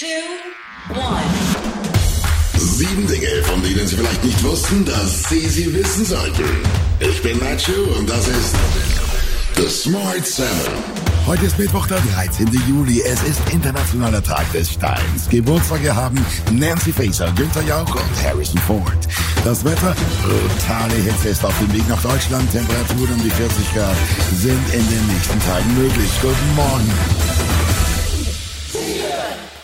two, one. Sieben Dinge, von denen Sie vielleicht nicht wussten, dass Sie sie wissen sollten. Ich bin Nacho und das ist The Smart Seven. Heute ist Mittwoch, der 13. Juli. Es ist Internationaler Tag des Steins. Geburtstage haben Nancy Faeser, Günther Jauch und Harrison Ford. Das Wetter, brutale Hitze ist auf dem Weg nach Deutschland. Temperaturen um die 40 Grad sind in den nächsten Tagen möglich. Guten Morgen.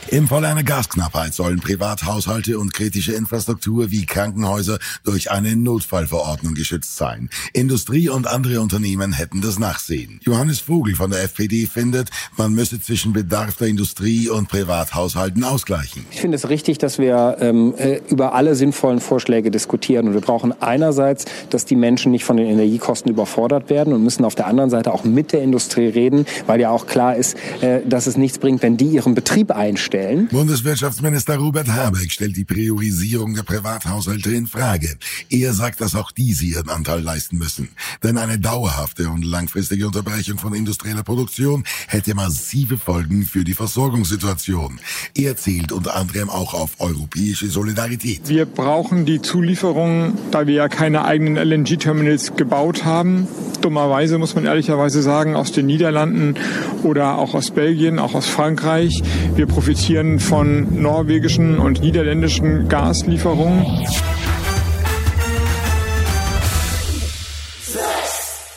Im Falle einer Gasknappheit sollen Privathaushalte und kritische Infrastruktur wie Krankenhäuser durch eine Notfallverordnung geschützt sein. Industrie und andere Unternehmen hätten das Nachsehen. Johannes Vogel von der FPD findet, man müsse zwischen Bedarf der Industrie und Privathaushalten ausgleichen. Ich finde es richtig, dass wir ähm, äh, über alle sinnvollen Vorschläge diskutieren. Und wir brauchen einerseits, dass die Menschen nicht von den Energiekosten überfordert werden und müssen auf der anderen Seite auch mit der Industrie reden, weil ja auch klar ist, äh, dass es nichts bringt, wenn die ihren Betrieb einstellen. Bundeswirtschaftsminister Robert Habeck stellt die Priorisierung der Privathaushalte in Frage. Er sagt, dass auch diese ihren Anteil leisten müssen. Denn eine dauerhafte und langfristige Unterbrechung von industrieller Produktion hätte massive Folgen für die Versorgungssituation. Er zählt unter anderem auch auf europäische Solidarität. Wir brauchen die Zulieferung, da wir ja keine eigenen LNG-Terminals gebaut haben. Dummerweise muss man ehrlicherweise sagen, aus den Niederlanden oder auch aus Belgien, auch aus Frankreich. Wir profitieren von norwegischen und niederländischen Gaslieferungen.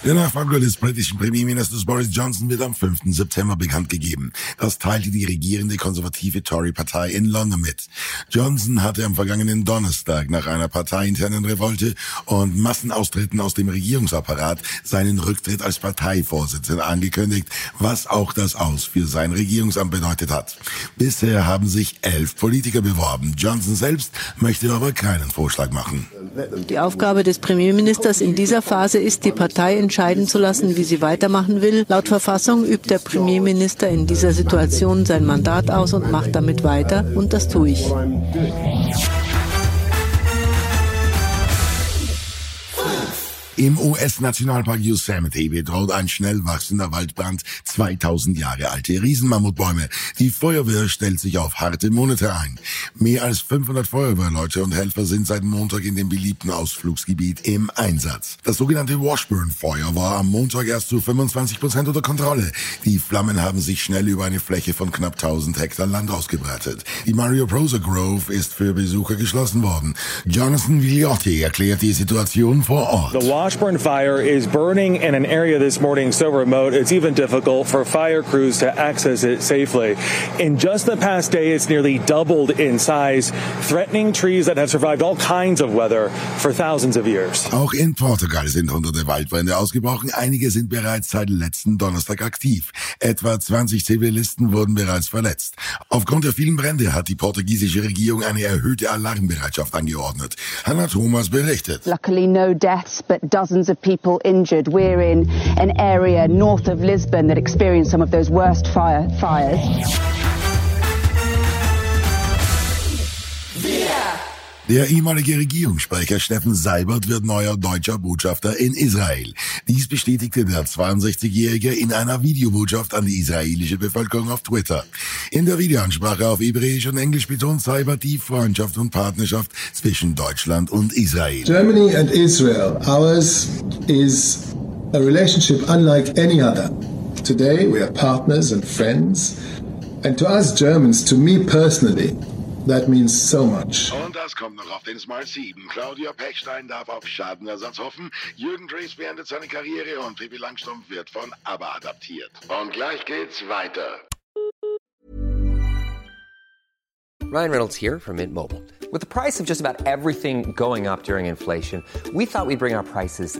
Der Nachfolger des britischen Premierministers Boris Johnson wird am 5. September bekannt gegeben. Das teilte die regierende konservative Tory-Partei in London mit. Johnson hatte am vergangenen Donnerstag nach einer parteiinternen Revolte und Massenaustritten aus dem Regierungsapparat seinen Rücktritt als Parteivorsitzender angekündigt, was auch das Aus für sein Regierungsamt bedeutet hat. Bisher haben sich elf Politiker beworben. Johnson selbst möchte aber keinen Vorschlag machen. Die Aufgabe des Premierministers in dieser Phase ist, die Partei entscheiden zu lassen, wie sie weitermachen will. Laut Verfassung übt der Premierminister in dieser Situation sein Mandat aus und macht damit weiter. Und das tue ich. Im US-Nationalpark Yosemite bedroht ein schnell wachsender Waldbrand 2000 Jahre alte Riesenmammutbäume. Die Feuerwehr stellt sich auf harte Monate ein. Mehr als 500 Feuerwehrleute und Helfer sind seit Montag in dem beliebten Ausflugsgebiet im Einsatz. Das sogenannte Washburn-Feuer war am Montag erst zu 25 Prozent unter Kontrolle. Die Flammen haben sich schnell über eine Fläche von knapp 1000 Hektar Land ausgebreitet. Die Mario Prosa Grove ist für Besucher geschlossen worden. Jonathan Vigliotti erklärt die Situation vor Ort. Washburn fire is burning in an area this morning so remote it's even difficult for fire crews to access it safely. In just the past day, it's nearly doubled in size, threatening trees that have survived all kinds of weather for thousands of years. Auch in Portugal sind hunderte Waldbrände ausgebrochen. Einige sind bereits seit letzten Donnerstag aktiv. Etwa 20 Zivilisten wurden bereits verletzt. Aufgrund der vielen Brände hat die portugiesische Regierung eine erhöhte Alarmbereitschaft angeordnet. Hannah Thomas berichtet. Luckily no deaths, but dozens of people injured. We're in an area north of Lisbon that experienced some of those worst fire, fires. Der ehemalige Regierungssprecher Steffen Seibert wird neuer deutscher Botschafter in Israel. Dies bestätigte der 62-Jährige in einer Videobotschaft an die israelische Bevölkerung auf Twitter. In der Videoansprache auf Hebräisch und Englisch betont Seibert die Freundschaft und Partnerschaft zwischen Deutschland und Israel. Germany and Israel, ours is a relationship unlike any other. Today we are partners and friends. And to us Germans, to me personally, that means so much. Oh, und das kommt noch auf den Smart 7. Claudia Pechstein darf auf Schadenersatz hoffen. Jürgen Drees beendet seine Karriere und Pippi Langstrumpf wird von ABBA adaptiert. Und gleich geht's weiter. Ryan Reynolds here from Mint Mobile. With the price of just about everything going up during inflation, we thought we'd bring our prices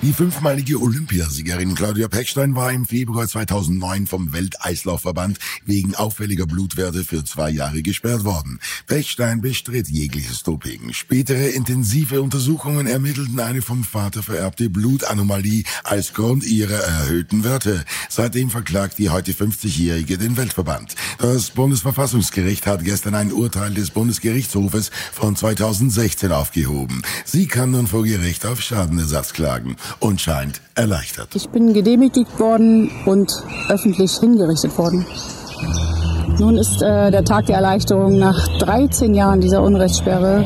Die fünfmalige Olympiasiegerin Claudia Pechstein war im Februar 2009 vom Welteislaufverband wegen auffälliger Blutwerte für zwei Jahre gesperrt worden. Pechstein bestritt jegliches Doping. Spätere intensive Untersuchungen ermittelten eine vom Vater vererbte Blutanomalie als Grund ihrer erhöhten Werte. Seitdem verklagt die heute 50-Jährige den Weltverband. Das Bundesverfassungsgericht hat gestern ein Urteil des Bundesgerichtshofes von 2016 aufgehoben. Sie kann nun vor Gericht auf Schadenersatz klagen und scheint erleichtert. Ich bin gedemütigt worden und öffentlich hingerichtet worden. Nun ist äh, der Tag der Erleichterung nach 13 Jahren dieser Unrechtssperre.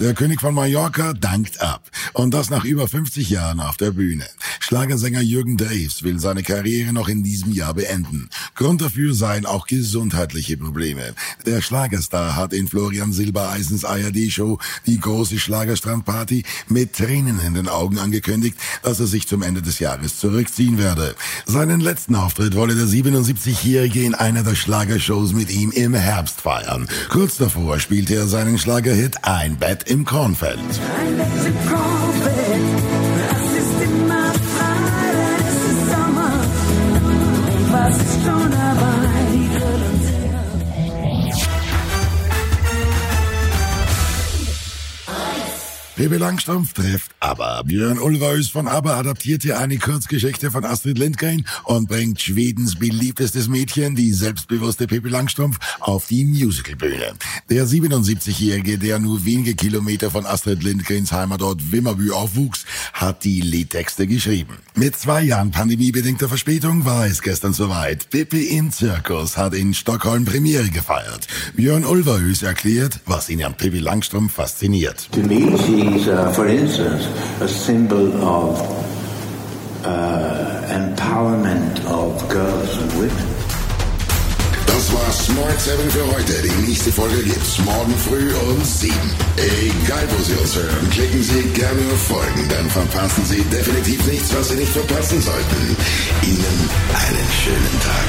Der König von Mallorca dankt ab. Und das nach über 50 Jahren auf der Bühne. Schlagersänger Jürgen Drews will seine Karriere noch in diesem Jahr beenden. Grund dafür seien auch gesundheitliche Probleme. Der Schlagerstar hat in Florian Silbereisens ARD-Show die große Schlagerstrandparty mit Tränen in den Augen angekündigt, dass er sich zum Ende des Jahres zurückziehen werde. Seinen letzten Auftritt wolle der 77-Jährige in einer der Schlagershows mit ihm im Herbst feiern. Kurz davor spielte er seinen Schlagerhit Ein Bett im Kornfeld. Ein Bett im Kornfeld, Pippi Langstrumpf trifft ABBA. Björn Ulvaeus von ABBA adaptierte eine Kurzgeschichte von Astrid Lindgren und bringt Schwedens beliebtestes Mädchen, die selbstbewusste Pippi Langstrumpf, auf die Musicalbühne. Der 77-Jährige, der nur wenige Kilometer von Astrid Lindgrens Heimatort Wimmerby aufwuchs, hat die Liedtexte geschrieben. Mit zwei Jahren pandemiebedingter Verspätung war es gestern soweit. Pippi im Zirkus hat in Stockholm Premiere gefeiert. Björn Ulvaeus erklärt, was ihn an Pippi Langstrumpf fasziniert. To me, she's, uh, for instance, a symbol of uh, empowerment of girls and women. Das war Smart 7 für heute. Die nächste Folge gibt's morgen früh um 7. Egal wo Sie uns hören, klicken Sie gerne auf Folgen, dann verpassen Sie definitiv nichts, was Sie nicht verpassen sollten. Ihnen einen schönen Tag.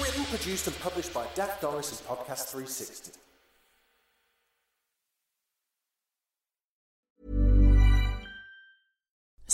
Written, produced, and published by Dak Doris and Podcast 360.